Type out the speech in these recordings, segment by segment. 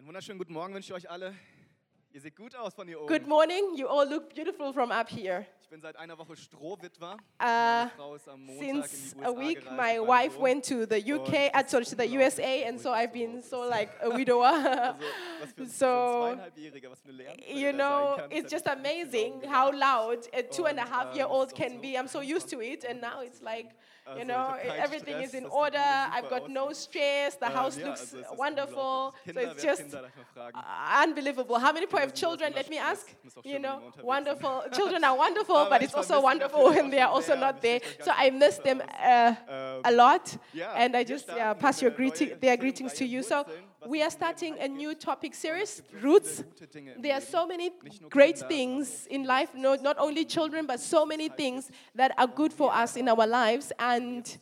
Einen wunderschönen guten Morgen wünsche ich euch alle. Ihr seht gut aus von hier oben. Good morning. You all look beautiful from up here. Ich bin seit einer Woche Strohwitwer. Uh, Since a week, my wife went to the UK, uh, sorry, to the USA, and so I've been so like a widower. Also, So, you know, it's just amazing how loud a two and a half year old can be. I'm so used to it, and now it's like, you know, ich hab keinen everything is in order. I've got no stress. The Ähm, house looks wonderful. So it's just Kinder, darf ich mal fragen. Uh, unbelievable. How many people have children? Let me ask. You know, die unterwegs sind. wonderful. Children are wonderful, but it's also wonderful when they are also not there. So I miss them uh, Ähm, a lot, and I just pass your greeting, their greetings to you. So we are starting a new topic series, Roots. There are so many great things in life, no, not only children, but so many things that are good for us in our lives. And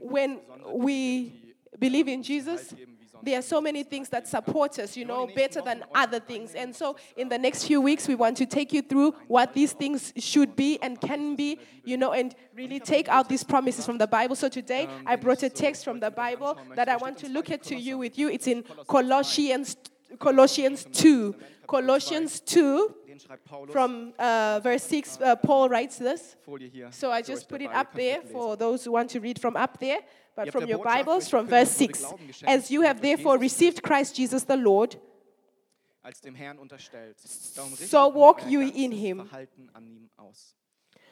when we believe in Jesus, Halt geben wie sonst there are so many things that support us, you know, better than other things. And so, in the next few weeks, we want to take you through what these things should be and can be, you know, and really take out these promises from the Bible. So today, I brought a text from the Bible that I want to look at to you with you. It's in Colossians, Colossians 2. Colossians 2, Den schreibt Paulus. from uh, verse 6, uh, Paul writes this. So I just put it up there for those who want to read from up there, but from your Bibles, from verse 6. wurde Glauben geschenkt, As you have therefore received Christ Jesus the Lord, als dem Herrn unterstellt. So walk you in him, Verhalten an ihm aus.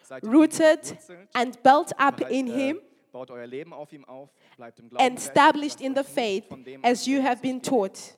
Seid in ihm rooted and built up in äh, him, Baut euer Leben auf ihm auf, bleibt im Glauben and established in the faith as you have been taught.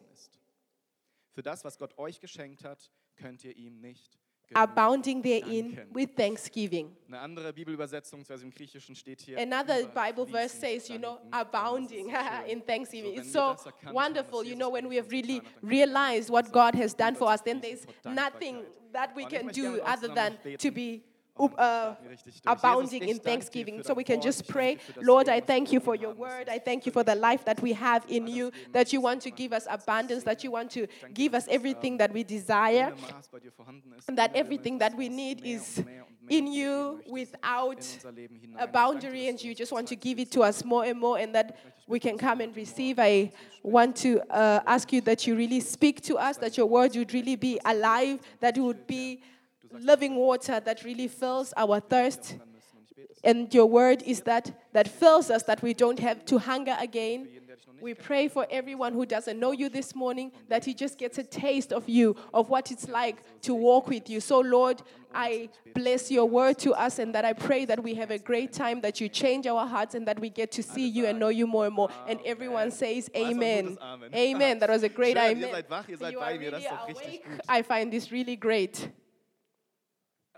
Für das, was Gott euch geschenkt hat, könnt ihr ihm nicht abounding therein with thanksgiving. Eine andere Bibelübersetzung, also im Griechischen steht hier. Another Bible verse says, you know, abounding Das ist so schön. in thanksgiving. It's so das erkannt haben, wonderful, you know, when we have really getan hat, dann realized what God has done for us, then there's nothing that we can do gerne mit uns other than to be uh, richtig durch. abounding in ich danke dir thanksgiving. So we can just pray, dir für das Lord, I thank you for your word. I thank you for the life that we have in you, that you want to give us abundance, that you want to give us everything ähm, that we desire, ohne Maß bei dir vorhanden ist, and that everything that we need is und mehr und mehr in you without in unser Leben hinein. a Ich danke dir, boundary, and you just want to give it to us more and more, and that we can come and receive. I want to uh, ask you that you really speak to us, that your word would really be alive, that it would be living water that really fills our thirst. ändern müssen. Und ich bete, dass And your word is that that fills us that we don't have to hunger again. für jeden, der dich noch nicht We pray for everyone who doesn't know you this morning that he just gets a taste of you, of what it's like to walk with you. So, Lord, I bless your word to us and that I pray that we have a great time, that you change our hearts and that we get to see you and know you more and more. And everyone says, War es ein Amen. Amen. That was a great amen. seid wach, ihr seid You are really ist doch richtig awake. I find this really great.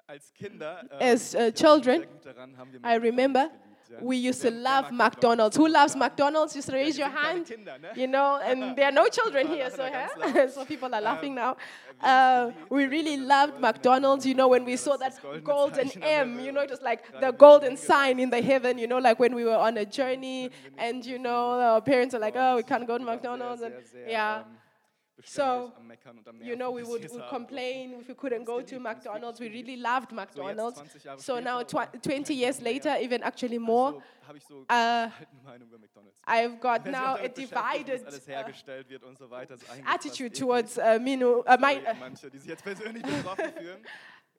Äh, As uh, ich erinnere mich children, sehr gut daran, haben wir I remember McDonald's geliebt, ja. we used to love McDonald's. Who loves McDonald's? Just raise your hand. You know, and there are no children here, so, huh? so people are laughing now. Uh, we really loved McDonald's, you know, when we saw that golden M, you know, it was like the golden sign in the heaven, you know, like when we were on a journey and, you know, our parents are like, oh, we can't go to McDonald's. And, yeah. So, You know, we would, would complain if we couldn't go to McDonald's. We really loved McDonald's. So now, tw- 20 years later, even actually more, habe ich so uh, verhaltene Meinung über McDonald's. I've got now a divided uh, hergestellt wird und so weiter, ist eigentlich attitude towards uh, menu, uh, my,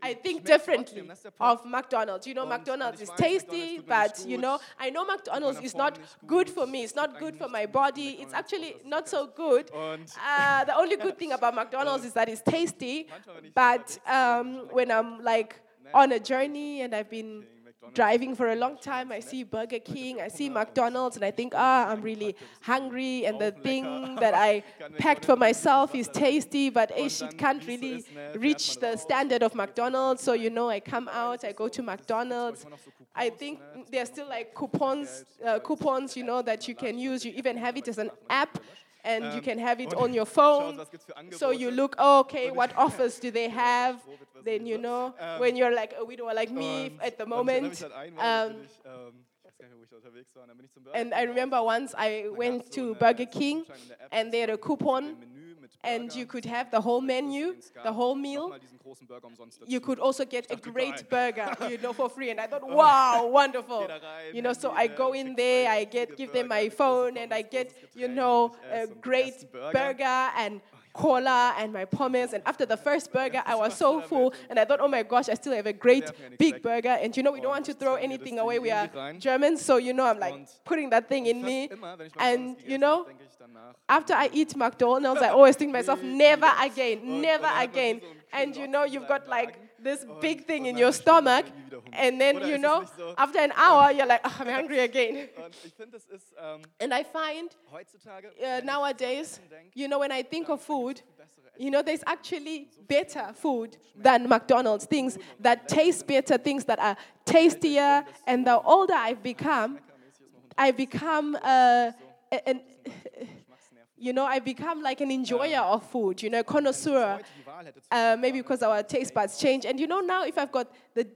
eklig. Sorry, manche, die sich jetzt persönlich betroffen fühlen. I think differently trotzdem, das ist der Punkt. of McDonald's. You know, Und- McDonald's is McDonald's tasty, tut mir nicht but you know, I know McDonald's is not good for me. It's not good for my body. It's actually not so good. Uh, the only good thing about McDonald's is that it's tasty, Manchmal, wenn ich but um, when I'm like on a journey and I've been driving for a long time, I see Burger King, I see McDonald's, and I think, ah, I'm really hungry, and the thing that I packed for myself is tasty, but ish, it can't really reach the standard of McDonald's. So, you know, I come out, I go to McDonald's. I think there's still like coupons, uh, coupons, you know, that you can use. You even have it as an app, and you can have it on your phone. was gibt's für So you look, oh, okay, what offers do they have? Then you know, when you're like a widower like me Und- at the und ich erinnere moment. mich an einmal, da bin Um, ich, ähm, ich weiß gar nicht mehr, wo ich da unterwegs war, und dann bin ich zum Burger and I remember once I went to Burger King, and they had a coupon, and you could have the whole menu, the whole meal. You could also get a great burger, you know, for free. And I thought, wow, wonderful. You know, so I go in there, I get give them my phone, and I get, you know, a great burger, and cola and my pommes. And after the first burger, I was so full, and I thought, oh my gosh, I still have a great big burger. And you know, we don't want to throw anything away. We are Germans, so you know, I'm like putting that thing in me. And you know, after I eat McDonald's, I always think to myself, never again, never again. And you know, you've got like this big thing in your stomach, and then you know, after an hour, you're like, oh, I'm hungry again. And I find uh, nowadays, you know, when I think of food, you know, there's actually better food than McDonald's, things that taste better, things that are tastier. And the older I've become, I become uh, an, you know, I become like an enjoyer of food, you know, connoisseur. Uh, maybe because our taste buds change. And you know, now if I've got the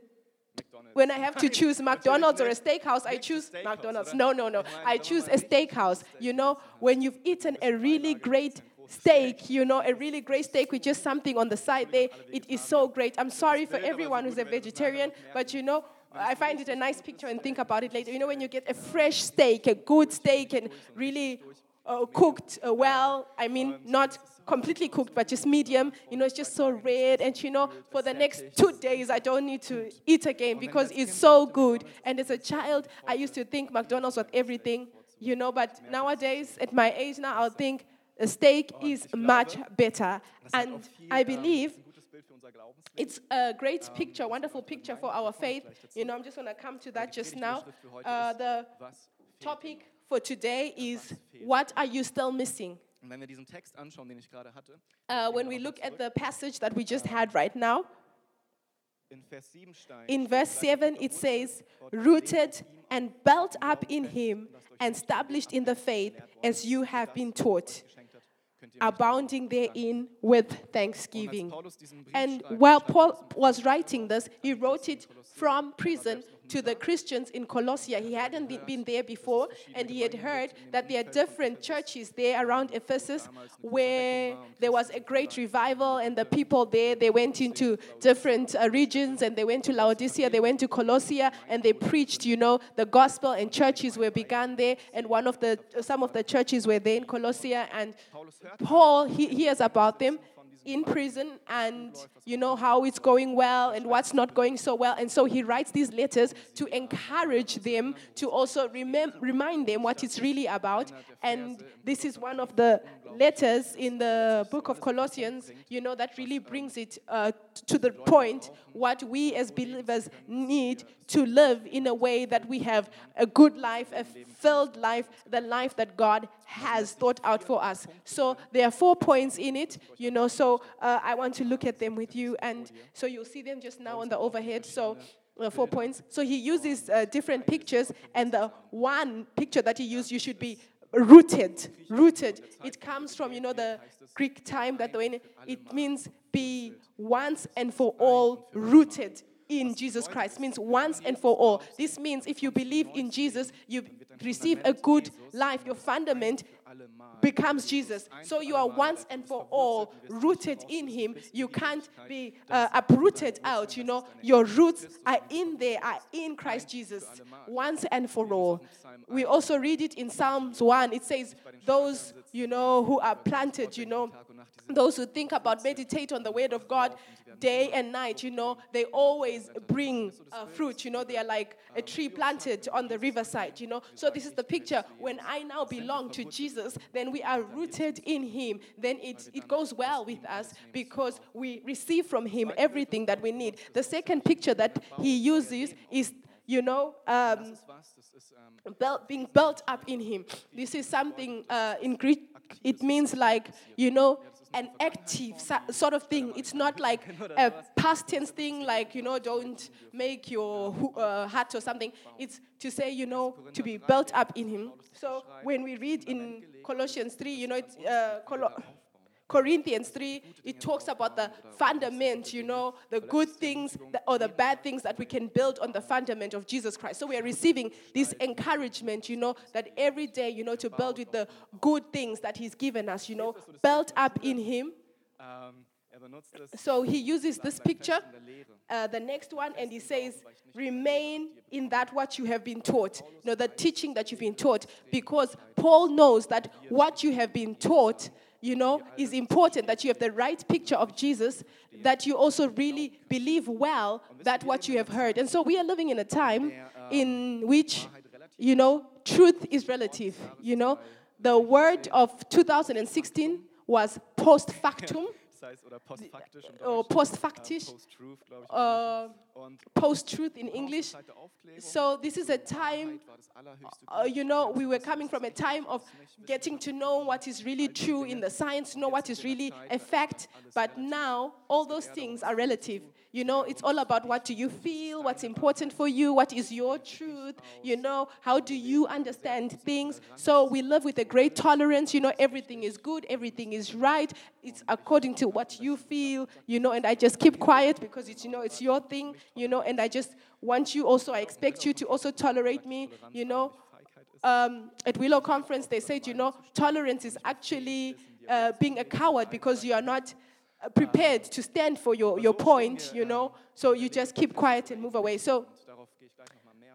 when I have to choose McDonald's or a steakhouse, I choose McDonald's. No, no, no. I choose a steakhouse. You know, when you've eaten a really great steak, you know, a really great steak with just something on the side there, it is so great. I'm sorry for everyone who's a vegetarian, but you know, I find it a nice picture and think about it later. You know, when you get a fresh steak, a good steak, and really uh, cooked uh, well. I mean, not completely cooked, but just medium. You know, it's just so red. And you know, for the next two days, I don't need to eat again because it's so good. And as a child, I used to think McDonald's was everything, you know, but nowadays, at my age now, I'll think a steak is much better. And I believe it's a great picture, wonderful picture for our faith. You know, I'm just going to come to that just now. Uh, the topic for today is what are you still missing? uh, when we look at the passage that we just had right now, in verse 7 it says, rooted and built up in him and established in the faith as you have been taught abounding therein with thanksgiving. And while Paul was writing this, he wrote it from prison to the Christians in Colossia. He hadn't been there before, and he had heard that there are different churches there around Ephesus where there was a great revival, and the people there they went into different uh, regions, and they went to Laodicea, they went to Colossia, and they preached. You know, the gospel and churches were begun there, and one of the some of the churches were there in Colossia, and Paul he hears about them in prison and you know how it's going well and what's not going so well. And so he writes these letters to encourage them to also remem- remind them what it's really about. And this is one of the letters in the book of colossians you know that really brings it uh, to the point what we as believers need to live in a way that we have a good life, a filled life, the life that God has thought out for us. So there are four points in it, you know. So uh, I want to look at them with you, and so you'll see them just now on the overhead. So. Uh, four points. So he uses uh, different pictures, and the one picture that he used, you should be rooted. Rooted. It comes from, you know, the Greek time that when it means be once and for all rooted in Jesus Christ means once and for all. This means if you believe in Jesus, you receive a good life. Your fundament becomes Jesus. So you are once and for all rooted in Him. You can't be uh, uprooted out. You know, your roots are in there, are in Christ Jesus, once and for all. We also read it in Psalms 1. It says, Those, you know, who are planted, you know, those who think about meditate on the word of God day and night, you know, they always bring uh, fruit. You know, they are like a tree planted on the riverside, you know. So this is the picture. When I now belong to Jesus, then we are rooted in him. Then it, it goes well with us because we receive from him everything that we need. The second picture that he uses is, you know, um, being built up in him. This is something uh, in Greek, it means like, you know, an active sort of thing. It's not like a past tense thing, like, you know, don't make your uh, heart or something. It's to say, you know, to be built up in Him. So when we read in Colossians 3, you know, it's, uh, Col- Corinthians 3, it talks about the fundament, you know, the good things or the bad things that we can build on the fundament of Jesus Christ. So we are receiving this encouragement, you know, that every day, you know, to build with the good things that He's given us, you know, built up in Him. So he uses this picture, uh, the next one, and he says, remain in that what you have been taught, you know, the teaching that you've been taught, because Paul knows that what you have been taught you know, is important that you have the right picture of Jesus, that you also really believe well that what you have heard. And so we are living in a time in which, you know, truth is relative. You know, the word of 2016 was post factum. Or post factisch, uh, post truth in English. So, this is a time, uh, you know, we were coming from a time of getting to know what is really true in the science, know what is really a fact, but now all those things are relative. You know, it's all about what do you feel, what's important for you, what is your truth, you know, how do you understand things. So we live with a great tolerance, you know, everything is good, everything is right, it's according to what you feel, you know, and I just keep quiet because it's, you know, it's your thing, you know, and I just want you also, I expect you to also tolerate me, you know. Um, at Willow Conference, they said, you know, tolerance is actually uh, being a coward because you are not uh, prepared to stand for your, your point, you know, so you just keep quiet and move away. So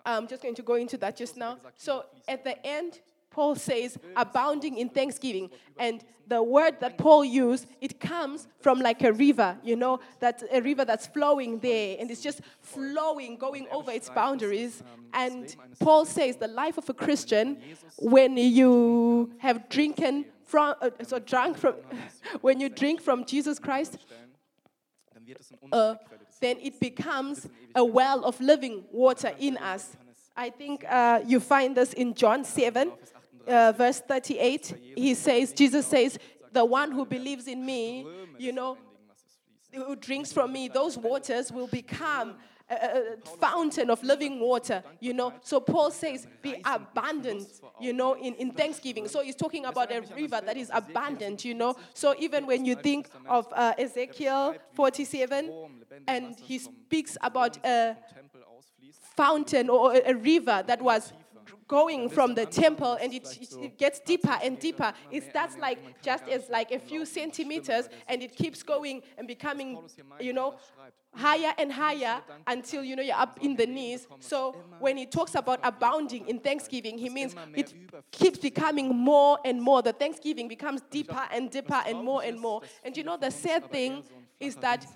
I'm just going to go into that just now. So at the end, Paul says, abounding in thanksgiving. And the word that Paul used, it comes from like a river, you know, that a river that's flowing there and it's just flowing, going over its boundaries. And Paul says the life of a Christian, when you have drinking from, uh, so drunk from, when you drink from Jesus Christ, uh, then it becomes a well of living water in us. I think uh, you find this in John 7, uh, verse 38. He says, Jesus says, the one who believes in me, you know, who drinks from me, those waters will become a, fountain of living water, you know. So Paul says, be abundant, you know, in, in thanksgiving. So he's talking about a river that is abundant, you know. So even when you think of uh, Ezekiel 47, and he speaks about a fountain or a river that was going from the temple and it, it, gets deeper and deeper. It starts like just as like a few centimeters and it keeps going and becoming, you know, higher and higher until you know you're up in the knees. So when he talks about abounding in thanksgiving, he means it keeps becoming more and more. The thanksgiving becomes deeper and deeper and more and more. And you know the sad thing is that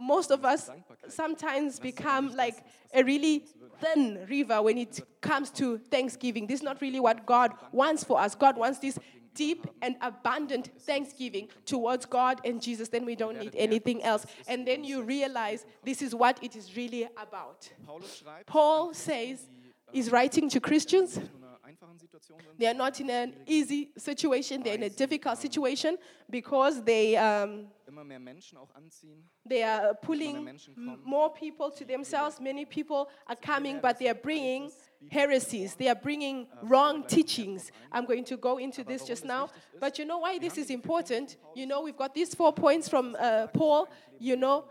most of us sometimes become like a really thin river when it comes to thanksgiving. This is not really what God wants for us. God wants this deep and abundant thanksgiving towards God and Jesus, then we don't need anything else. And then you realize this is what it is really about. Paul says, he's writing to Christians. They are not in an easy situation, they're in a difficult situation because they, um, they are pulling more people to themselves. Many people are coming, but they are bringing heresies. They are bringing wrong teachings. I'm going to go into this just now. But you know why this is important? You know, we've got these four points from uh, Paul. You know,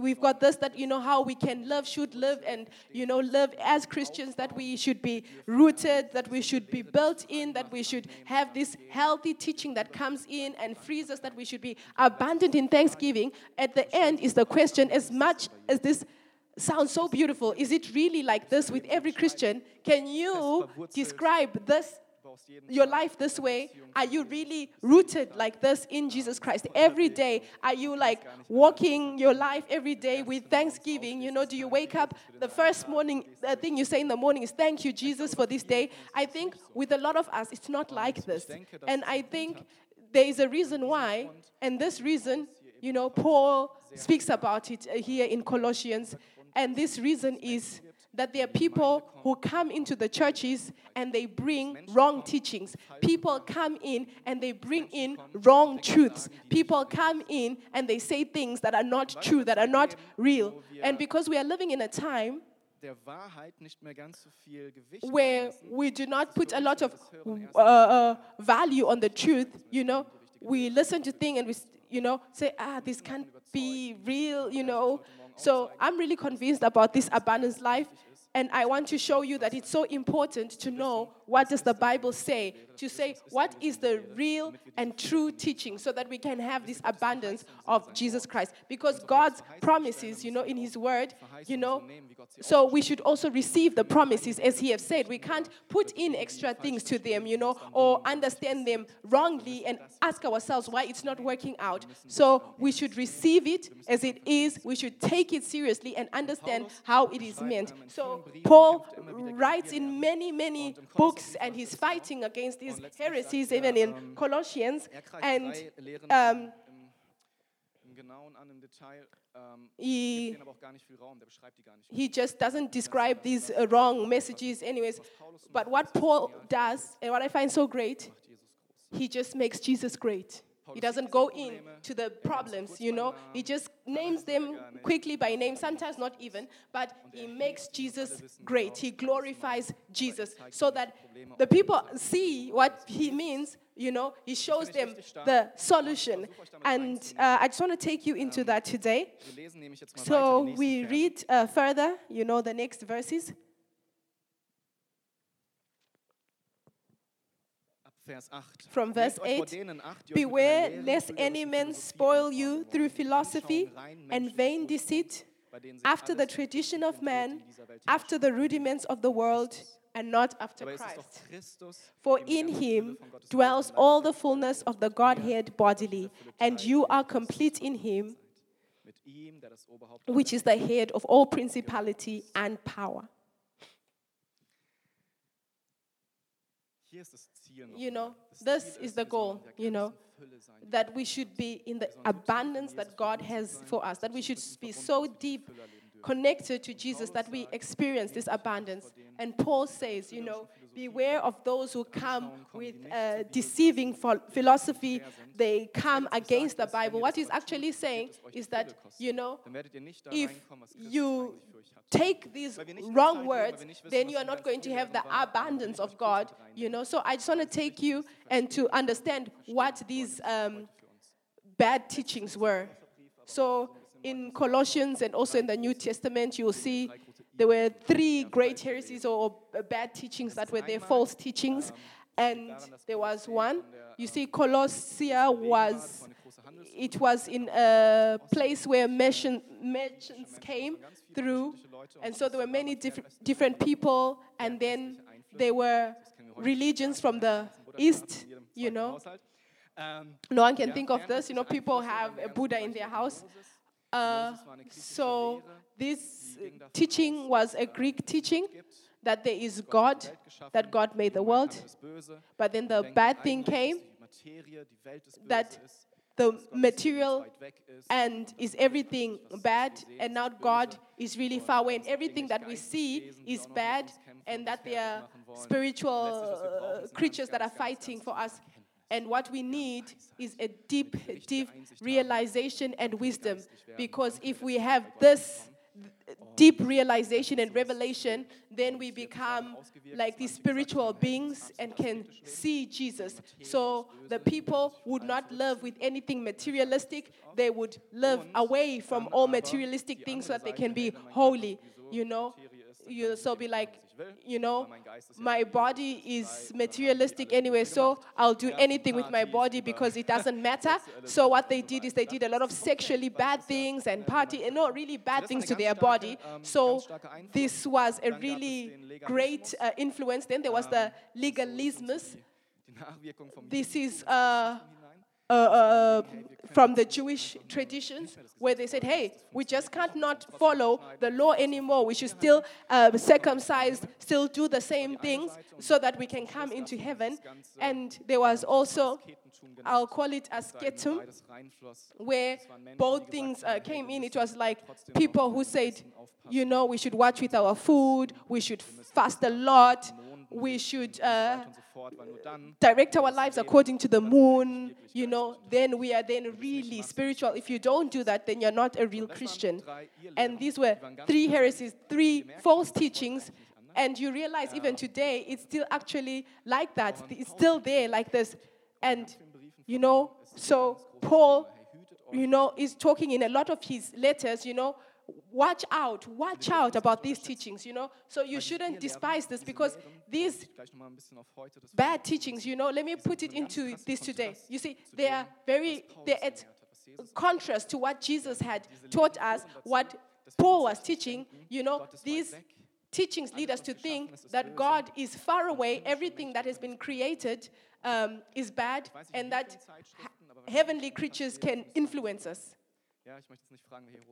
we've got this that you know how we can live should live and you know live as christians that we should be rooted that we should be built in that we should have this healthy teaching that comes in and frees us that we should be abundant in thanksgiving at the end is the question as much as this sounds so beautiful. Is it really like this with every Christian? Can you describe this your life this way? Are you really rooted like this in Jesus Christ every day? Are you like walking your life every day with thanksgiving? You know, do you wake up the first morning, the thing you say in the morning is thank you, Jesus, for this day? I think with a lot of us, it's not like this. And I think there is a reason why, and this reason, you know, Paul speaks about it here in Colossians and this reason is that there are people who come into the churches and they bring wrong teachings. People come in and they bring in wrong truths. People come in and they say things that are not true, that are not real. And because we are living in a time where we do not put a lot of uh, uh, value on the truth, you know, we listen to things and we, you know, say, ah, this can't be real, you know. So I'm really convinced about this abundance life. And I want to show you that it's so important to know what does the Bible say, to say what is the real and true teaching so that we can have this abundance of Jesus Christ. Because God's promises, you know, in His Word, you know, so we should also receive the promises as He has said. We can't put in extra things to them, you know, or understand them wrongly and ask ourselves why it's not working out. So we should receive it as it is. We should take it seriously and understand how it is meant. So Paul writes in many, many books and he's fighting against these heresies, even in Colossians. And um, he, he just doesn't describe these uh, wrong messages, anyways. But what Paul does, and what I find so great, he just makes Jesus great. He doesn't go in to the problems, you know. He just names them quickly by name, sometimes not even, but he makes Jesus great. He glorifies Jesus so that the people see what he means, you know. He shows them the solution. And uh, I just want to take you into that today. So we read uh, further, you know, the next verses. From verse 8 Beware lest any man spoil you through philosophy and vain deceit, after the tradition of man, after the rudiments of the world, and not after Christ. For in him dwells all the fullness of the Godhead bodily, and you are complete in him, which is the head of all principality and power. You know, this is the goal, you know, that we should be in the abundance that God has for us, that we should be so deep connected to Jesus that we experience this abundance. And Paul says, you know, beware of those who come with uh, deceiving philosophy. They come against the Bible. What he's actually saying is that, you know, if you take these wrong words, then you are not going to have the abundance of God, you know. So I just want to take you and to understand what these um, bad teachings were. So in Colossians and also in the New Testament, you will see there were three great heresies or bad teachings that were there, false teachings. And there was one. You see, Colossia was it was in a place where merchants came through, and so there were many diff- different people, and then there were religions from the east, you know. No one can think of this, you know, people have a Buddha in their house. Uh, so this teaching was a Greek teaching that there is God, that God made the world. But then the bad thing came that the material and is everything bad and now God is really far away. and everything that we see is bad and that there are spiritual uh, creatures that are fighting for us. And what we need is a deep deep realization and wisdom because if we have this deep realization and revelation, then we become like these spiritual beings and can see Jesus. So the people would not live with anything materialistic, they would live away from all materialistic things so that they can be holy, you know. You so be like you know, my body is materialistic anyway, so I'll do anything with my body because it doesn't matter. So what they did is they did a lot of sexually bad things and party, and not really bad things to their body. So this was a really great uh, influence. Then there was the legalismus. This is uh, uh, uh, from the Jewish traditions where they said, hey, we just can't not follow the law anymore. We should still uh, circumcise, still do the same things so that we can come into heaven. And there was also, I'll call it ascetum, where both things uh, came in. It was like people who said, you know, we should watch with our food, we should fast a lot, we should uh, direct our lives according to the moon, you know, then we are then really spiritual. If you don't do that, then you're not a real Christian. And these were three heresies, three false teachings. And you realize even today, it's still actually like that. It's still there like this. And, you know, so Paul, you know, is talking in a lot of his letters, you know, watch out, watch out about these teachings, you know. So you shouldn't despise this because these bad teachings, you know, let me put it into this today. You see, they are very, they're at contrast to what Jesus had taught us, what Paul was teaching, you know, these teachings lead us to think that God is far away, everything that has been created um, is bad, and that heavenly creatures can influence us.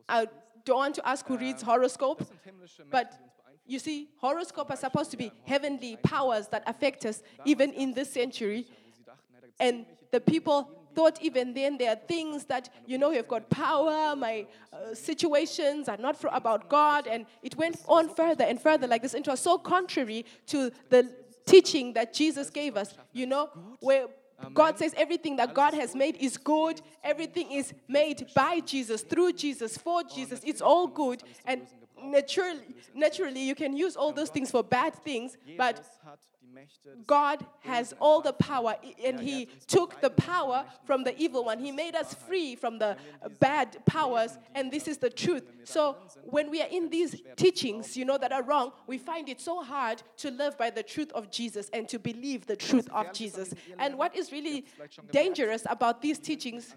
I don't want to ask who reads horoscope, but you see, horoscope are supposed to be heavenly powers that affect us even in this century. And the people thought even then there are things that, you know, you've got power, my uh, situations are not for, about God. And it went on further and further like this. And it was so contrary to the teaching that Jesus gave us, you know, where God says everything that God has made is good. Everything is made by Jesus, through Jesus, for Jesus. It's all good. And naturally, naturally, you can use all those things for bad things, but God has all the power, and He took the power from the evil one. He made us free from the bad powers, and this is the truth. So, when we are in these teachings, you know, that are wrong, we find it so hard to live by the truth of Jesus and to believe the truth of Jesus. And what is really dangerous about these teachings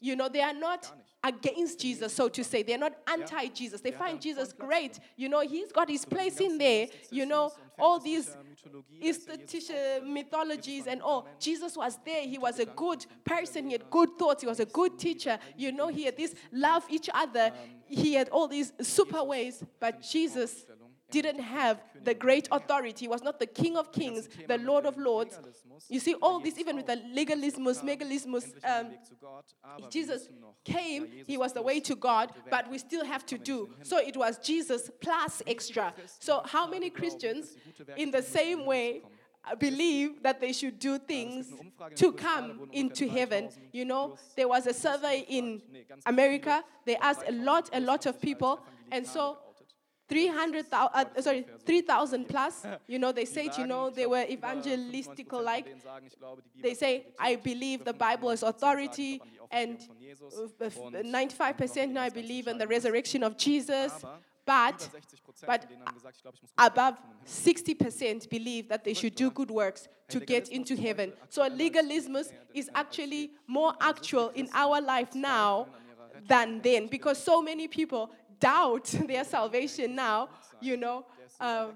you know, they are not against Jesus, so to say. They're not anti Jesus. They find Jesus great. You know, he's got his place in there. You know, all these institution mythologies and all. Jesus was there. He was a good person. He had good thoughts. He was a good teacher. You know, he had this love each other. He had all these super ways. But Jesus didn't have the great authority. Was not the King of Kings, the Lord of Lords. You see, all this, even with the legalismus, megalismus, um, Jesus came, he was the way to God, but we still have to do. So it was Jesus plus extra. So, how many Christians, in the same way, believe that they should do things to come into heaven. You know, there was a survey in America. They asked a lot, a lot of people, and so 300,000, uh, sorry, 3,000 plus. You know, they say, you know, they were evangelistical like. They say, I believe the Bible is authority, and 95% uh, now I believe in the resurrection of Jesus. But, but above 60% believe that they should do good works to get into heaven. So legalism is actually more actual in our life now than then because so many people doubt their salvation now, you know, uh,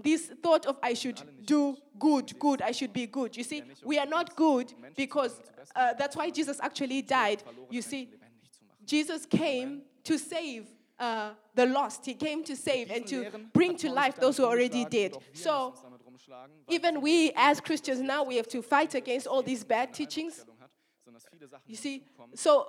this thought of I should do good, good, I should be good. You see, we are not good because uh, that's why Jesus actually died. You see, Jesus came to save uh, the lost. He came to save and to bring to life those who already dead. So, even we as Christians now, we have to fight against all these bad teachings you see, so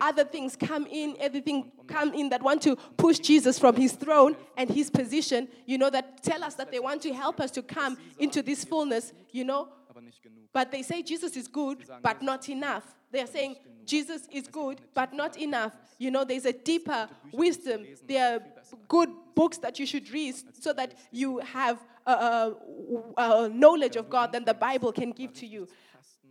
other things come in, everything come in that want to push Jesus from his throne and his position, you know, that tell us that they want to help us to come into this fullness, you know. But they say Jesus is good, but not enough. They are saying Jesus is good, but not enough. You know, there's a deeper wisdom. There are good books that you should read so that you have a, a, a knowledge of God than the Bible can give to you.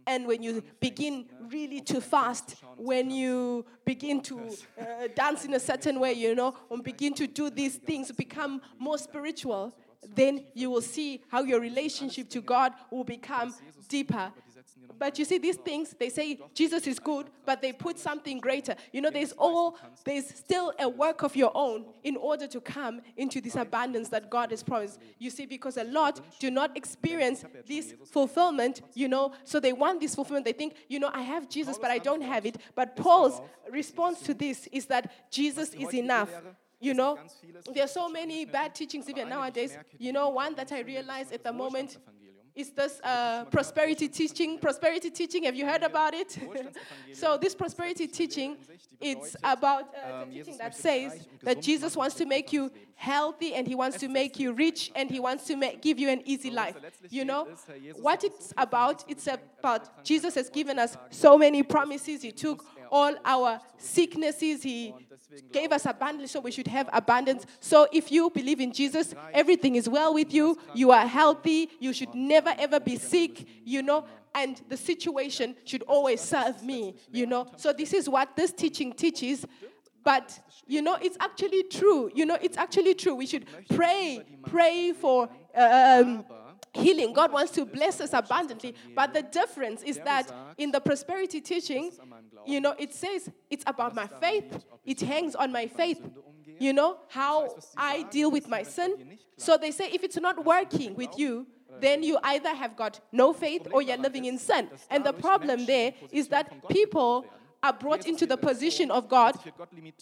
And when you begin really to fast, when you begin to uh, dance in a certain way, you know, and begin to do these things, become more spiritual, then you will see how your relationship to God will become deeper but you see, these things, they say Jesus is good, but they put something greater. You know, there's all, there's still a work of your own in order to come into this abundance that God has promised. You see, because a lot do not experience this fulfillment, you know, so they want this fulfillment. They think, you know, I have Jesus, but I don't have it. But Paul's response to this is that Jesus is enough. You know, there are so many bad teachings even nowadays. You know, one that I realize at the moment is this uh, prosperity teaching. Prosperity teaching, have you heard about it? so this prosperity teaching, it's about uh, the teaching that says that Jesus wants to make you healthy and he wants to make you rich and he wants to make, give you an easy life. You know what it's about? It's about Jesus has given us so many promises. He took all our sicknesses. He gave us abundance, so we should have abundance. So if you believe in Jesus, everything is well with you. You are healthy. You should never ever be sick, you know. And the situation should always serve me, you know. So this is what this teaching teaches But you know, it's actually true. You know, it's actually true. We should pray, pray for um, healing. God wants to bless us abundantly. But the difference is that in the prosperity teaching, you know, it says it's about my faith. It hangs on my faith. You know, how I deal with my sin. So they say if it's not working with you, then you either have got no faith or you're living in sin. And the problem there is that people are brought into the position of God,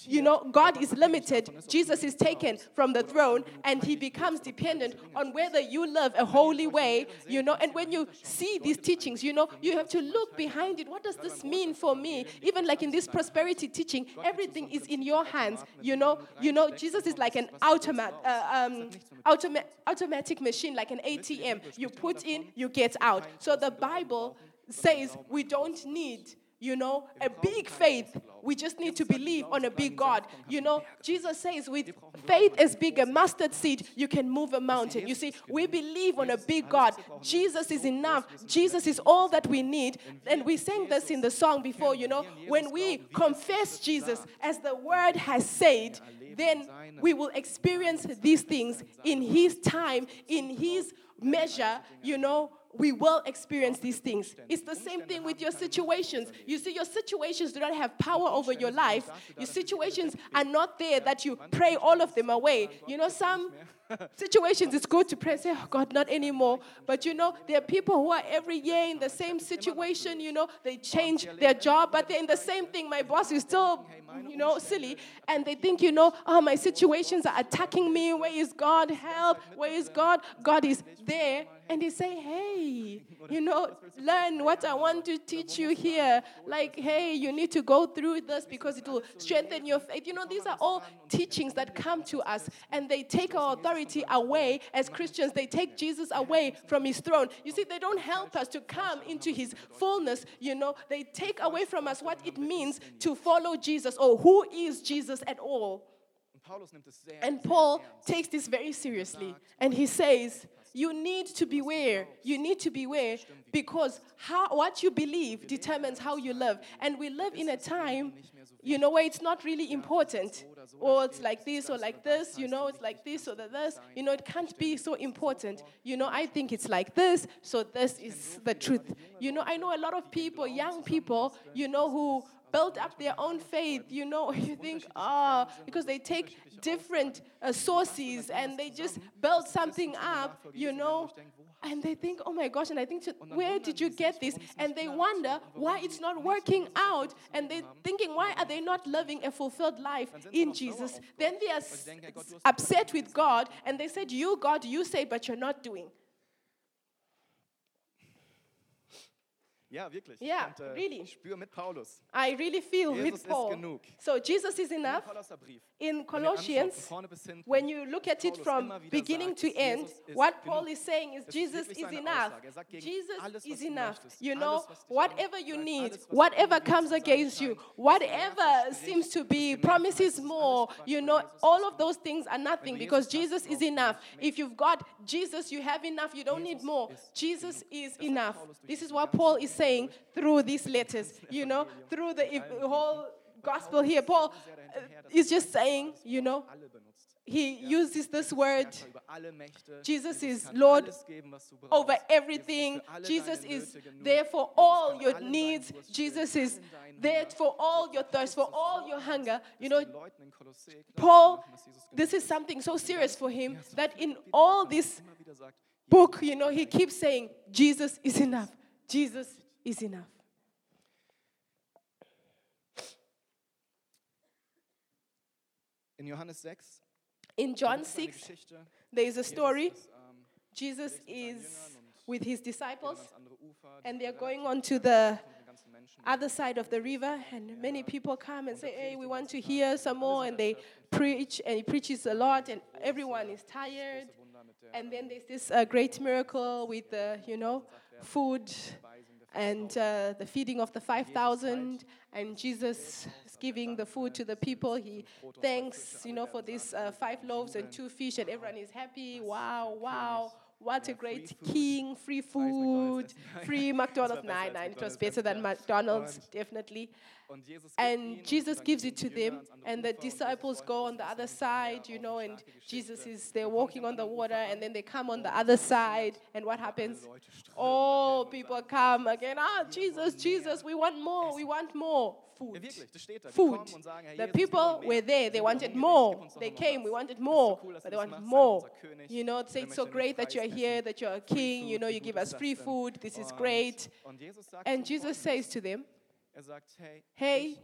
you know, God is limited. Jesus is taken from the throne and he becomes dependent on whether you live a holy way, you know. And when you see these teachings, you know, you have to look behind it. What does this mean for me? Even like in this prosperity teaching, everything is in your hands, you know. You know, Jesus is like an automat, uh, um, automa- automatic machine, like an ATM. You put in, you get out. So the Bible says we don't need you know, a big faith. We just need to believe on a big God. You know, Jesus says, with faith as big a mustard seed, you can move a mountain. You see, we believe on a big God. Jesus is enough. Jesus is all that we need. And we sang this in the song before, you know, when we confess Jesus as the word has said, then we will experience these things in His time, in His measure, you know we will experience these things. It's the same thing with your situations. You see, your situations do not have power over your life. Your situations are not there that you pray all of them away. You know, some situations it's good to pray say oh god not anymore. But you know there are people who are every year in the same situation you know they change their job but they're in the same thing. My boss is still you know silly. And they think you know oh my situations are attacking me. Where is god? Help. Where is god? god is there and they say, hey, you know, learn what I want to teach you here. Like, hey, you need to go through this because it will strengthen your faith. You know, these are all teachings that come to us and they take our authority away as Christians. They take Jesus away from his throne. You see, they don't help us to come into his fullness. You know, they take away from us what it means to follow Jesus or who is Jesus at all. And Paul takes this very seriously and he says, you need to beware. You need to beware because how, what you believe determines how you live. And we live in a time, you know, where it's not really important. Or it's like this or like this, you know, it's like this or the this. You know, it can't be so important. You know, I think it's like this, so this is the truth. You know, I know a lot of people, young people, you know, who build up their own faith, you know, you think, ah, oh, because they take different uh, sources and they just build something up, you know, and they think, oh my gosh, and I think, where did you get this? And they wonder why it's not working out. And they're thinking, why are they not living a fulfilled life in Jesus? Then they are upset with God and they said, You, God, you say, but you're not doing. Ja, wirklich. Yeah, und, äh, really. spüre mit Paulus. I really feel Jesus with Paul. ist genug. So Jesus is enough. In Colossians, when you look at it from beginning to end, what Paul is saying is Jesus is enough. Er Jesus is enough. You know, whatever you need, whatever comes against you, whatever seems to be promises more, you know, all of those things are nothing because Jesus is enough. If you've got Jesus, you have enough. You don't need more. Jesus is enough. This is what Paul is saying through these letters, you know, through the whole gospel here. Paul uh, is just saying, you know, he uses this word Jesus is Lord over everything. Jesus is there for all your needs. Jesus is there for all your thirst, for all your hunger. You know, Paul, this is something so serious for him that in all this book, you know, he keeps saying, Jesus is enough. Jesus is enough. In Johannes 6, In John gibt es eine 6, there is a story. Jesus, ähm, Jesus spricht mit seinen is with his disciples, ans andere Ufer, and they're going on to the kommen die ganzen Menschen. other side of the river, and many people come and say, Hey, we want to hear some more. And they preach, and he preaches a lot, and everyone is tired. Große Wunder mit der And then there's this uh, great miracle with the, you know, food and uh, the feeding of the 5,000. And Jesus is giving the food to the people. He thanks, you know, for these uh, five loaves and two fish, and everyone is happy. Wow, wow, what yeah, a great free king, free food, free McDonald's. Nine, nine. It was better than McDonald's, definitely. And Jesus gives it to them, and the disciples go on the other side, you know, and Jesus is there walking on the water, and then they come on the other side, and what happens? Oh, All people come again. Ah, oh, Jesus, Jesus, we want more, we want more food. Food. The people were there. They wanted more. They came. We wanted more. But they want more. You know, say it's so great that you are here, that you are a king. You know, you give us free food. This is great. And Jesus says to them, sagt, hey,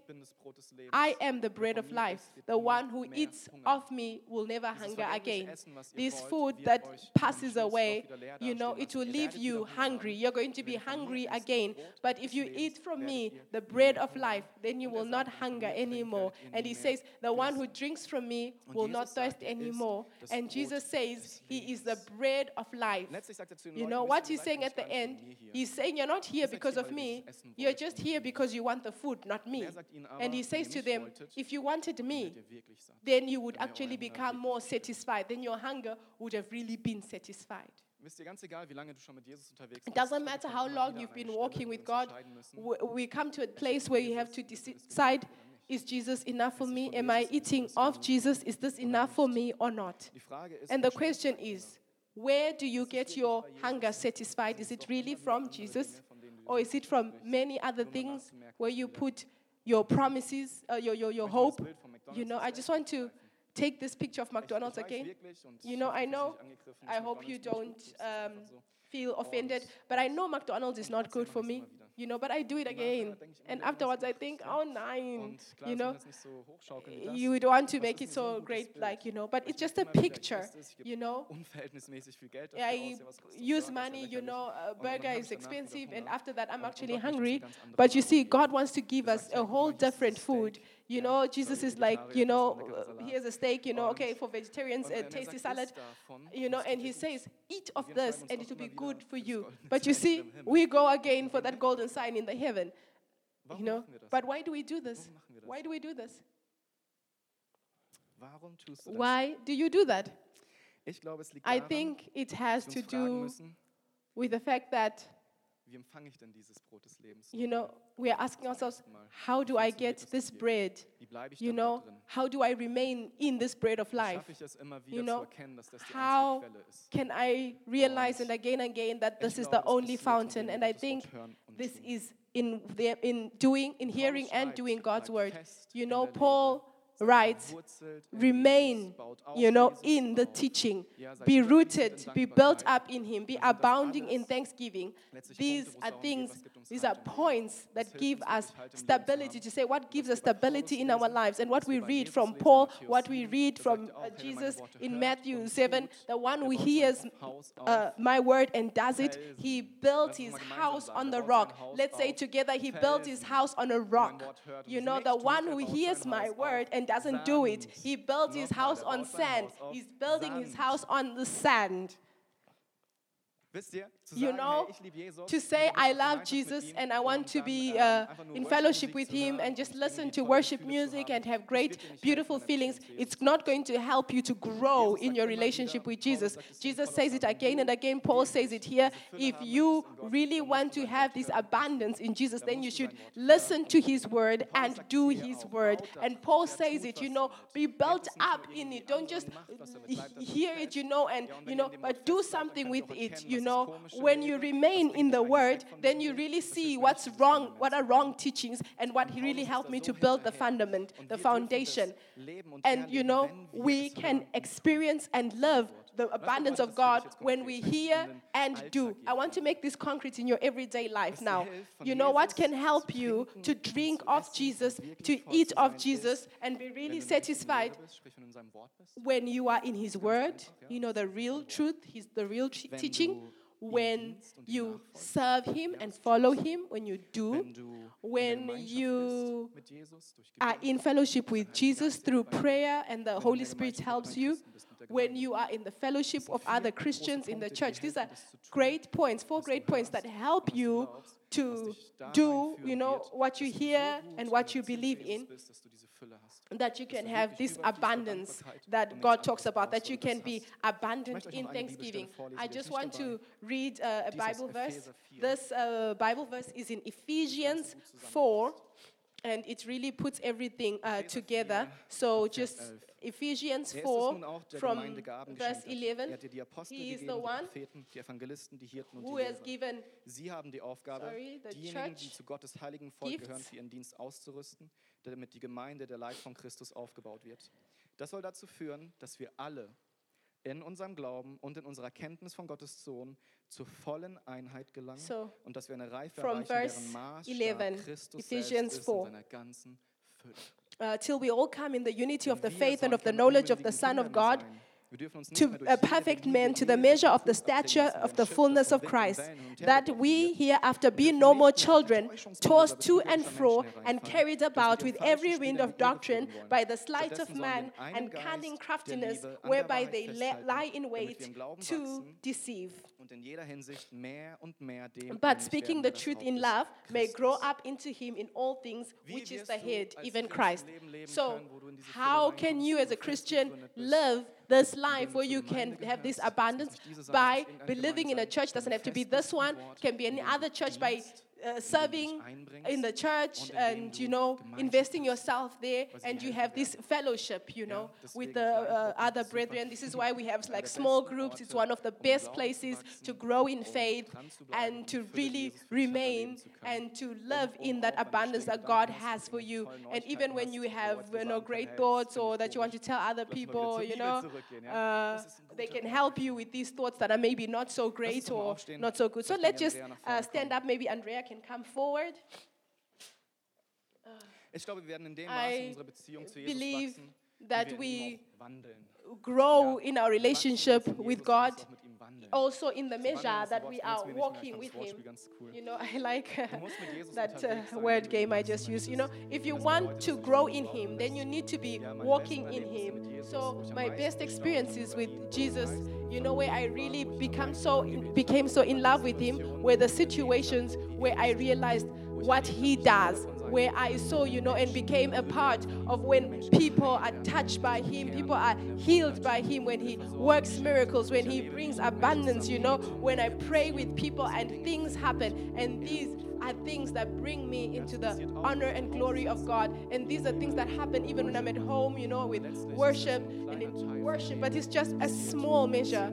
I am the bread of life. The one who eats of me will never hunger again. This food that passes away, you know, it will leave you hungry. You're going to be hungry again. But if you eat from me, the bread of life, then you will not hunger anymore. And he says, the one who drinks from me will not thirst anymore. And Jesus says, he is the bread of life. You know what he's saying at the end? He's saying, you're not here because of me. You're just here because you want the food, not me. And he says to them, If you wanted me, then you would actually become more satisfied. Then your hunger would have really been satisfied. It doesn't matter how long you've been walking with God, we come to a place where you have to decide is Jesus enough for me? Am I eating of Jesus? Is this enough for me or not? And the question is, where do you get your hunger satisfied? Is it really from Jesus? Or is it from many other things where you put your promises, uh, your, your, your hope? You know, I just want to take this picture of McDonald's again. You know, I know, I hope you don't um, feel offended, but I know McDonald's is not good for me you know, but I do it again. And afterwards, I think, oh nein, you know, you would want to make it so great, like, you know, but it's just a picture, you know. I use money, you know, uh, a burger is expensive, and after that, I'm actually hungry. But you see, God wants to give us a whole different food. You know, Jesus is like, you know, here's a steak, you know, okay, for vegetarians, a tasty salad, you know, and he says, eat of this and it will be good for you. But you see, we go again for that golden sign in the heaven, you know. But why do we do this? Why do we do this? Why do you do that? I think it has to do with the fact that wie empfange ich denn dieses Brot des Lebens? You know, we are asking ourselves, how do I get this bread? You know, how do I remain in this bread of life? You know, how can I realize and again and again that this is the only fountain? And I think this is in, in doing, in hearing and doing God's word. You know, Paul right? Remain you know in the teaching. Be rooted be built up in him be abounding in thanksgiving. These are things these are points that give us stability to say what gives us stability in our lives. And what we read from paul what we read from uh, jesus in matthew 7 the one who hears uh, my word and does it he built his house on the rock. Let's say together he built his house on a rock. You know the one who hears my word and and doesn't do it. He built his house on sand. He's building his house on the sand. Wisst ihr, you know, to say, I love Jesus and I want to be uh, in fellowship with Him and just listen to worship music and have great, beautiful feelings, it's not going to help you to grow in your relationship with Jesus. Jesus says it again and again. Paul says it here. If you really want to have this abundance in Jesus, then you should listen to His word and do His word. And Paul says it, you know, be built up in it. Don't just hear it, you know, and, you know, but do something with it, you know when you remain in the word, then you really see what's wrong, what are wrong teachings, and what really helped me to build the fundament, the foundation. And you know, we can experience and love the abundance of God when we hear and do. I want to make this concrete in your everyday life now. You know what can help you to drink of Jesus, to eat of Jesus, and be really satisfied when you are in His Word, you know, the real truth, His, the real teaching when you serve Him and follow Him, when you do, when you are in fellowship with Jesus through prayer and the Holy Spirit helps you, when you are in the fellowship of other Christians in the church. These are great points, four great points that help you to do, you know, what you hear and what you believe in. That you can have this abundance that God talks about, that you can be abundant in noch eine Bibelstelle thanksgiving. I just want to read uh, a Die ist aus Bible verse. This uh, Bible verse is in Ephesians 4, and it really puts everything uh, together. So just Ephesians ist es 4 nun auch, der from verse 11, Er hat dir die he is the one Propheten, die Evangelisten, die Hirten und who die has given Sie haben die Aufgabe, Sorry, the diejenigen, die church zu Gottes heiligen Volk gifts. gehören, damit die Gemeinde, der Leib von Christus, aufgebaut wird. Das soll dazu führen, dass wir alle in unserem Glauben und in unserer Kenntnis von Gottes Sohn zur vollen Einheit gelangen So, und dass wir eine Reife erreichen, deren Maßstab 11, Christus Ephesians selbst ist 4. in seiner ganzen Fülle. uh, till we all come in the unity of the faith and of the knowledge of the Son of God, sein. Wir dürfen uns nicht to a perfect man, to the measure of the stature of the fullness of von Wind und Christ, Wellen hin und her that we hereafter, be no more mehr auf die children, tossed to and fro and carried about with every wind of doctrine by the sleight of Stattdessen sollen wir man and cunning craftiness, Liebe an der whereby they lie in wait to deceive. Und in jeder Hinsicht mehr und mehr dem But speaking the truth in love may grow up into him in all things, which is the head, even Christ Christ. ein Leben leben So, können, wo du in diese Fülle how can you as a Christian live this life where you can have this abundance dass nicht diese by Sache ist, irgendeine believing in a church? Doesn't have to be this one, can be any other church by uh, indem du dich serving in the church and you know investing yourself there and you have this fellowship you know with the uh, other brethren. This is why we have like small groups. It's one of the um best places to grow in um faith dran zu bleiben, and um to really Jesus für dich remain erleben zu können. and to live um in that auch wenn du abundance that God has for you. and even when you have you know great thoughts or that you want to tell other Lass mal wieder people you know uh, Das ist ein they can help you with these thoughts that are maybe not so great uns doch mal or not so good. So let's just uh, stand up maybe Andrea can come forward. Ich glaube, wir werden in dem Maße I in Beziehung zu Jesus believe wachsen, that we ihm auch wandeln. grow in our relationship with God müssen auch mit ihm wandeln. also in the measure that we are benutzen wir nicht mehr, walking with him. Wortspiel ganz cool. you know i like Du musst mit Jesus that uh, word game i just used you know? If you want to grow in him then you need to be walking in him. so wo ich am my best experiences with jesus you know where i really become so became so in love with him? Were the situations where i realized what he does where i saw you know and became a part of when people are touched by him people are healed by him when he works miracles when he brings abundance you know when i pray with people and things happen and these are things that bring me into the honor and glory of God. And these are things that happen even when I'm at home, you know, with worship and worship. But it's just a small measure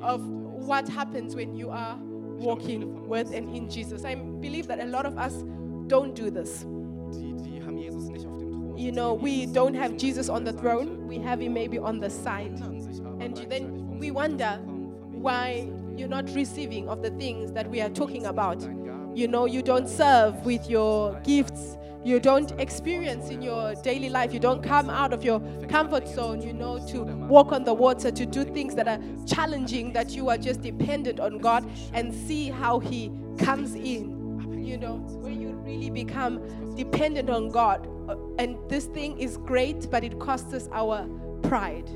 of what happens when you are walking with and in Jesus. I believe that a lot of us don't do this. Die, die haben Jesus nicht auf dem Thron. You know, we don't have Jesus on the throne, we have him maybe on the side. wundern sich aber And then we wonder nicht bekommen, von wegen why you're not receiving of the things that we are talking about. You know, you don't serve with your gifts. You don't experience in your daily life. You don't come out of your comfort zone, you know, to walk on the water, to do things that are challenging, that you are just dependent on God and see how He comes in, you know, where you really become dependent on God. Uh, And this thing is great, but it costs us our pride.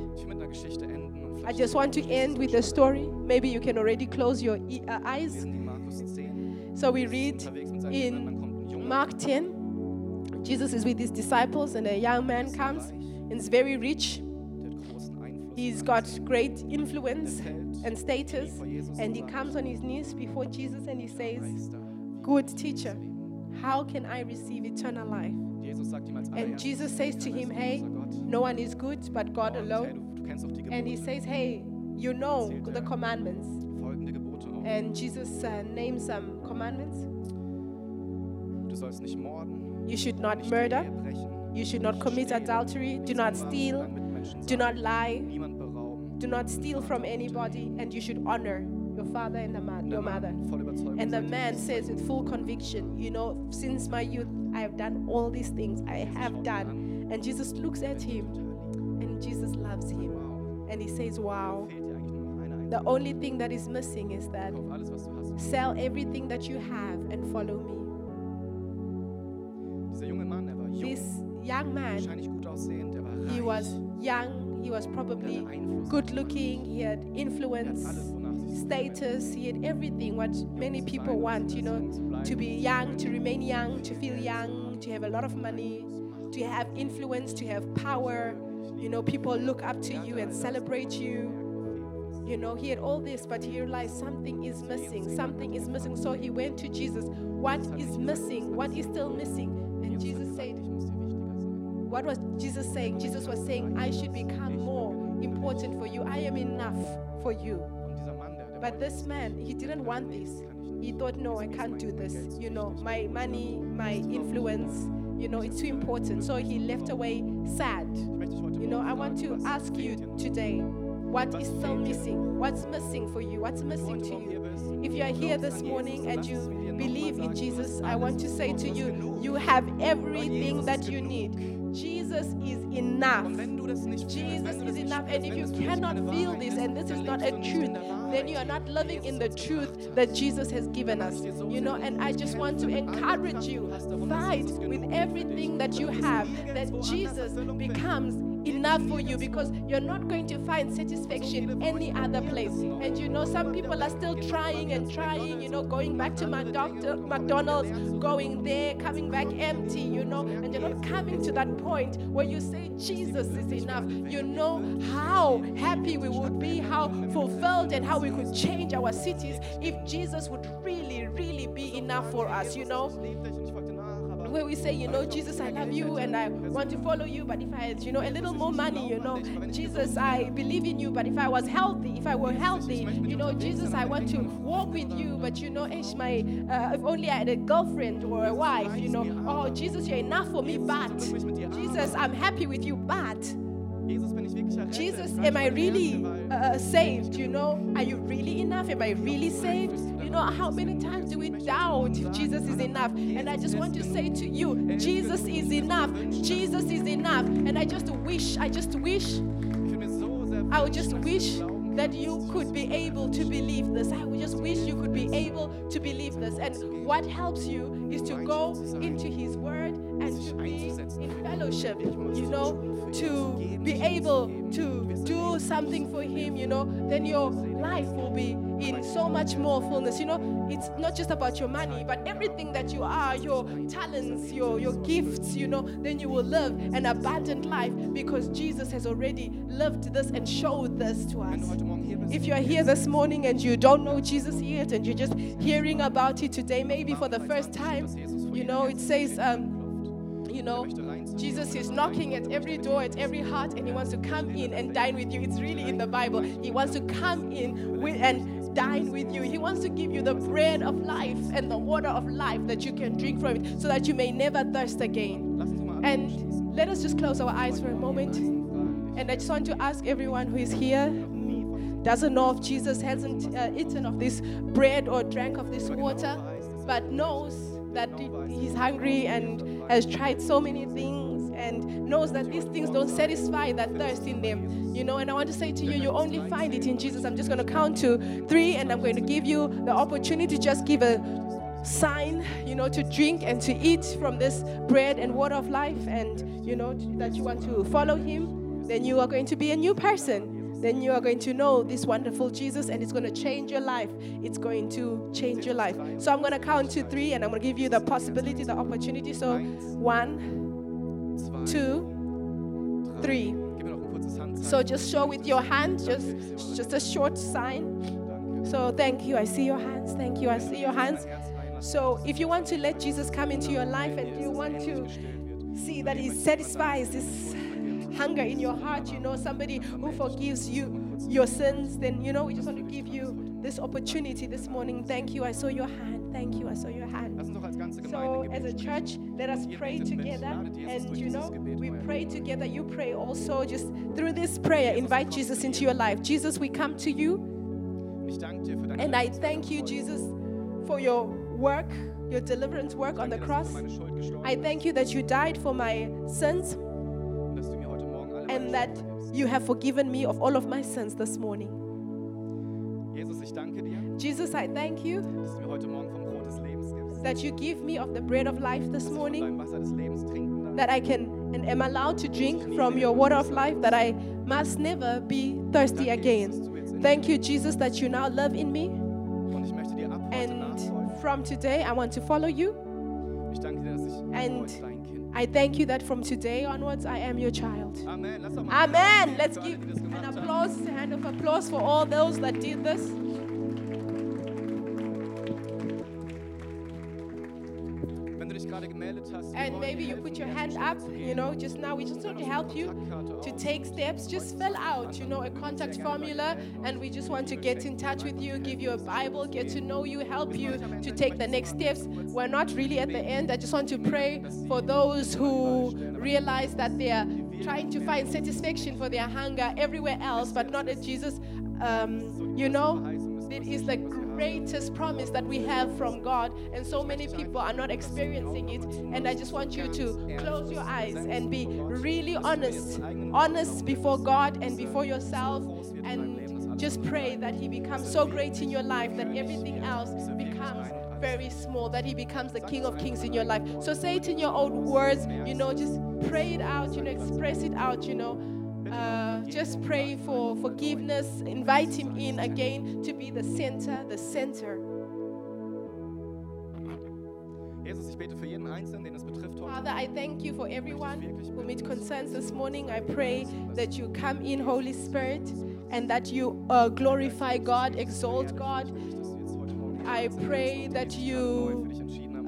I just want to end with a story. Maybe you can already close your uh, eyes. lesen die Markus 10. So we read in Mark 10, Jesus is with his disciples, and a young man comes and is very rich. He's got great influence and status, and he comes on his knees before Jesus and he says. Good teacher, how can I receive eternal life? Jesus sagt ihm als And Jesus says to him, Hey, no one is good but God alone. du, du kennst auch die And he says, Hey, you know the commandments. Gebote auf. And Jesus uh, names some commandments. Nicht morden, You should not murder, die Ehe brechen, you should not commit adultery, do not steal, do not lie, do not steal from anybody, and you should honor father and the Und your mother. And the man says with full conviction, You know, since my youth, I have done all these things I have done. And Jesus looks at him, and Jesus loves him. And he says, Wow. Fehlt dir eigentlich nur noch eine The only thing that is missing is that Kauf alles, was du hast. sell everything that you have and follow me. Dieser junge Mann, war jung, This young man, wahrscheinlich gut aussehend, war reich, he was young, he was probably good looking, he had influence, status, he had everything what many people want, you know, to be young, to remain young, to feel young, to have a lot of money, to have influence, to have power. You know, people look up to you and celebrate you. You know, he had all this, but he realized something is missing. Something is missing. So he went to Jesus. What is missing? What is still missing? And Jesus said, What was Jesus saying? Jesus was saying, I should become more important for you. I am enough for you. But this man, he didn't want this. He thought, no, I can't do this. You know, my money, my influence, you know, it's too important. So he left away sad. You know, I want to ask you today what is still missing? What's missing for you? What's missing to you? If you are here this morning and you believe in Jesus, I want to say to you, you have everything that you need. Jesus is enough. Jesus is enough. And if you cannot feel this and this is not a truth, then you are not living in the truth that Jesus has given us. You know, and I just want to encourage you fight with everything that you have, that Jesus becomes enough for you because you're not going to find satisfaction any other place. And you know, some people are still trying and trying, you know, going back to McDonald's, going there, coming back empty, you know, and you're not coming to that point where you say, Jesus is enough. You know how happy we would be, how fulfilled, and how we could change our cities if Jesus would really, really be enough for us, you know where we say, you know, Jesus, I love you and I want to follow you, but if I had, you know, a little more money, you know, Jesus, I believe in you, but if I was healthy, if I were healthy, you know, Jesus, I want to walk with you, but you know, Ish, my, uh, if only I had a girlfriend or a wife, you know, oh, Jesus, you're enough for me, but Jesus, I'm happy with you, but Jesus, am I really uh, saved? You know, are you really enough? Am I really saved? You know, how many times do we doubt if Jesus is enough? And I just want to say to you, Jesus is enough. Jesus is enough. And I just wish, I just wish, I would just wish that you could be able to believe this. I would just wish you could be able to believe this. And what helps you is to go into His Word and to be in fellowship, you know, to be able to do something for Him, you know, then your life will be in so much more fullness. You know, it's not just about your money, but everything that you are, your talents, your, your gifts, you know, then you will live an abundant life because Jesus has already lived this and showed this to us. If you are here this morning and you don't know Jesus yet and you're just hearing about it today, maybe for the first time, you know, it says, um, you know, Jesus is knocking at every door, at every heart, and He wants to come in and dine with you. It's really in the Bible. He wants to come in with, and dine with you. He wants to give you the bread of life and the water of life that you can drink from it so that you may never thirst again. And let us just close our eyes for a moment. And I just want to ask everyone who is here, doesn't know if Jesus hasn't uh, eaten of this bread or drank of this water, but knows that he's hungry and has tried so many things and knows that these things don't satisfy that thirst in them. You know, and I want to say to you, you only find it in Jesus. I'm just going to count to three and I'm going to give you the opportunity to just give a sign, you know, to drink and to eat from this bread and water of life and, you know, that you want to follow him, then you are going to be a new person then you are going to know this wonderful Jesus and it's going to change your life. It's going to change your life. So I'm going to count to three and I'm going to give you the possibility, the opportunity. So one, two, three. So just show with your hand, just, just a short sign. So thank you. I see your hands. Thank you. I see your hands. So if you want to let Jesus come into your life and you want to see that He satisfies this hunger in your heart, you know, somebody who forgives you your sins, then, you know, we just want to give you this opportunity this morning. Thank you. I saw your hand. Thank you. I saw your hand. So, as a church, let us pray together. And, you know, we pray together. You pray also just through this prayer. Invite Jesus into your life. Jesus, we come to you. And I thank you, Jesus, for your work, your deliverance work on the cross. I thank you that you died for my sins and that you have forgiven me of all of my sins this morning. Jesus, ich danke dir, Jesus, I thank you dass du mir heute Morgen vom Brot des Lebens gibst. that you give me of the bread of life this morning, Wasser des Lebens trinken darf. that I can and am allowed to drink from your water of life, that I must never be thirsty again. Thank you, Jesus, that you now love in me. Und ich dir ab heute And from today, I want to follow you. Ich danke dir, dass ich And heute dein Kind I thank you that from today onwards I am your child. Amen. Lass doch mal Amen. Let's give an applause, a hand of applause for all those that did this. And maybe you put your hand up, you know, just now we just want to help you to take steps. Just fill out, you know, a contact formula, and we just want to get in touch with you, give you a Bible, get to know you, help you to take the next steps. We're not really at the end. I just want to pray for those who realize that they are trying to find satisfaction for their hunger everywhere else, but not at Jesus. Um, you know, it is the greatest promise that we have from God, and so many people are not experiencing it. And I just want you to close your eyes and be really honest, honest before God and before yourself, and just pray that He becomes so great in your life that everything else becomes very small, that He becomes the King of Kings in your life. So say it in your own words, you know, just pray it out, you know, express it out, you know. Uh, just pray for forgiveness. Invite him in again to be the center, the center. Jesus, ich bete für jeden Einzelnen, den es betrifft heute. Father, I thank you for everyone whom concerns this morning. I pray that you come in, Holy Spirit, and that you uh, glorify God, exalt God. I pray that you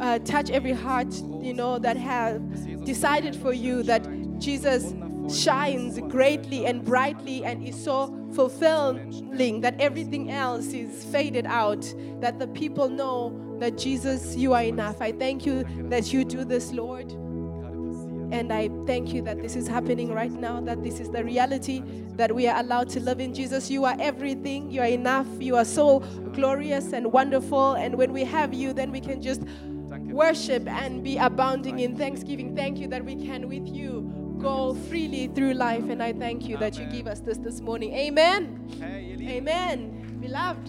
uh, touch every heart, you know, that have decided for you that Jesus shines greatly and brightly and is so fulfilling that everything else is faded out, that the people know that Jesus, you are enough. I thank you that you do this, Lord. And I thank you that this is happening right now, that this is the reality that we are allowed to live in Jesus. You are everything, you are enough, you are so glorious and wonderful. And when we have you, then we can just worship and be abounding in thanksgiving. Thank you that we can, with you, go freely through life. And I thank you that you give us this this morning. Amen. Hey, Amen. Beloved,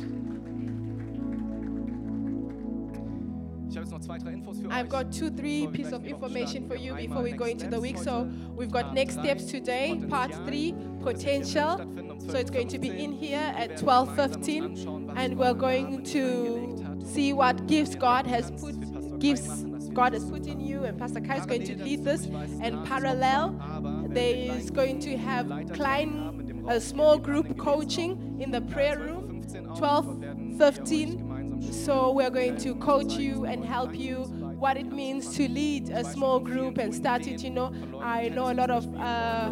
ich habe jetzt noch zwei, drei Infos für I've got two, three pieces of in die Woche information for you before we go into the week. So we've got ah, next steps today, part three, Das wird hier potential. So it's going to be in here at werden 12:15, gemeinsam uns anschauen, was and we're going to see what gifts er God has put, Wie Pastor Kai gifts machen, dass wir God has put in you, and Pastor Kai is going to lead this. And parallel, Anfang, aber wenn wir there is going to have klein, haben in dem Raum, a small group coaching in the prayer room. 12:15 12, Dort werden wir euch 15. So we're going to coach you and help you what it means to lead a small group and start it. You know, I know a lot of uh,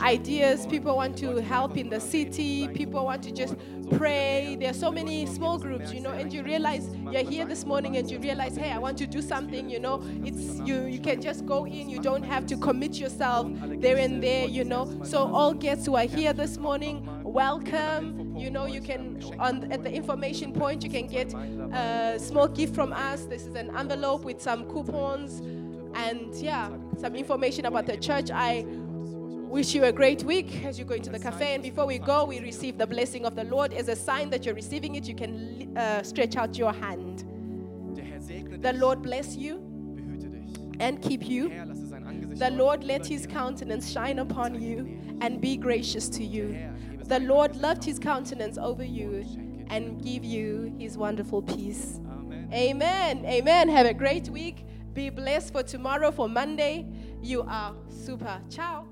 ideas. People want to help in the city. People want to just pray. There are so many small groups, you know, and you realize you're here this morning and you realize, hey, I want to do something. You know, it's you. You can just go in. You don't have to commit yourself there and there. You know, so all guests who are here this morning, welcome. You know, you can on at the information point you can get a small gift from us. This is an envelope with some coupons and yeah, some information about the church. I wish you a great week as you go into the cafe. And before we go, we receive the blessing of the Lord. As a sign that you're receiving it, you can uh, stretch out your hand. The Lord bless you and keep you. The Lord let his countenance shine upon you and be gracious to you. The Lord left his countenance over you and give you his wonderful peace. Amen. Amen. Amen. Have a great week. Be blessed for tomorrow, for Monday. You are super. Ciao.